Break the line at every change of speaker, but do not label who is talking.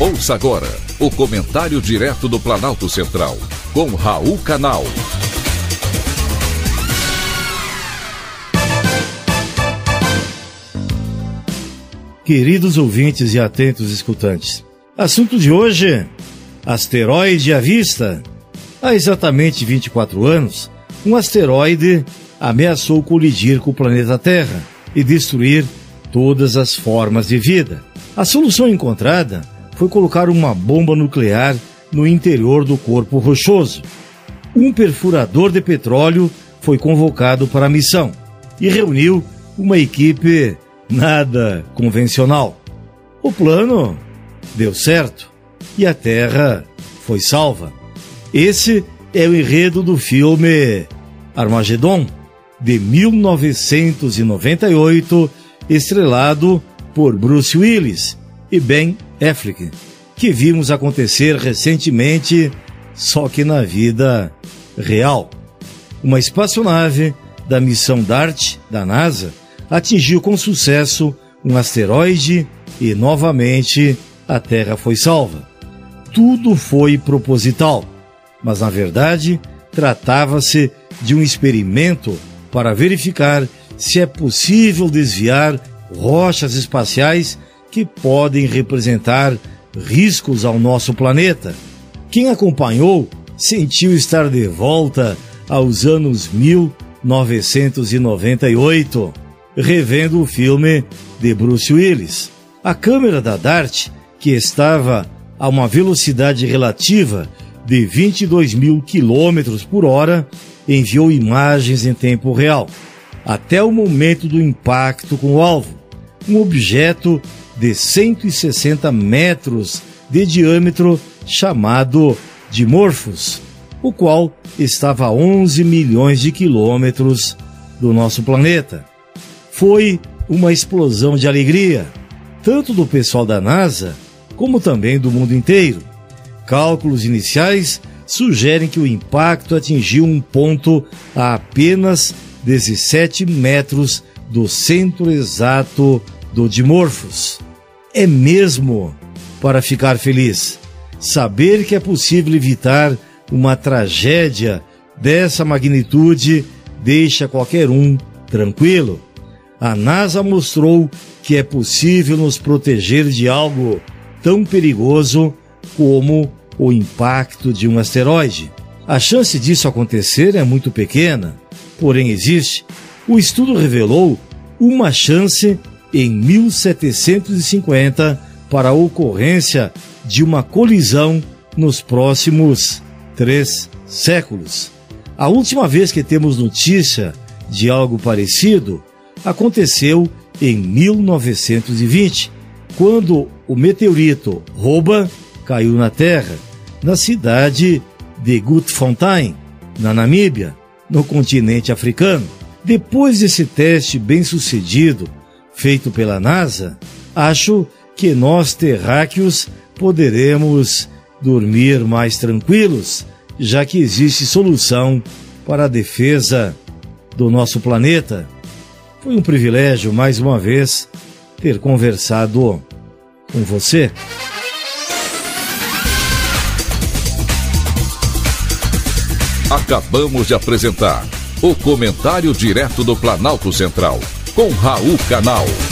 Ouça agora o comentário direto do Planalto Central, com Raul Canal.
Queridos ouvintes e atentos escutantes, assunto de hoje: asteroide à vista. Há exatamente 24 anos, um asteroide ameaçou colidir com o planeta Terra e destruir todas as formas de vida. A solução encontrada foi colocar uma bomba nuclear no interior do corpo rochoso. Um perfurador de petróleo foi convocado para a missão e reuniu uma equipe nada convencional. O plano deu certo e a Terra foi salva. Esse é o enredo do filme Armagedon, de 1998, estrelado por Bruce Willis e Ben Affleck, que vimos acontecer recentemente, só que na vida real. Uma espaçonave da missão DART da NASA atingiu com sucesso um asteroide e novamente a Terra foi salva. Tudo foi proposital, mas na verdade tratava-se de um experimento para verificar se é possível desviar rochas espaciais que podem representar riscos ao nosso planeta. Quem acompanhou sentiu estar de volta aos anos 1998, revendo o filme de Bruce Willis. A câmera da DART, que estava a uma velocidade relativa de 22 mil quilômetros por hora, enviou imagens em tempo real, até o momento do impacto com o alvo. Um objeto de 160 metros de diâmetro chamado Dimorphos, o qual estava a 11 milhões de quilômetros do nosso planeta. Foi uma explosão de alegria, tanto do pessoal da NASA como também do mundo inteiro. Cálculos iniciais sugerem que o impacto atingiu um ponto a apenas 17 metros do centro exato do Dimorphos é mesmo para ficar feliz. Saber que é possível evitar uma tragédia dessa magnitude deixa qualquer um tranquilo. A NASA mostrou que é possível nos proteger de algo tão perigoso como o impacto de um asteroide. A chance disso acontecer é muito pequena, porém existe. O estudo revelou uma chance em 1750 para a ocorrência de uma colisão nos próximos três séculos. A última vez que temos notícia de algo parecido aconteceu em 1920, quando o meteorito Roba caiu na Terra, na cidade de Gutfontein, na Namíbia, no continente africano. Depois desse teste bem sucedido, feito pela NASA, acho que nós terráqueos poderemos dormir mais tranquilos, já que existe solução para a defesa do nosso planeta. Foi um privilégio, mais uma vez, ter conversado com você.
Acabamos de apresentar o Comentário Direto do Planalto Central com Raul Canal.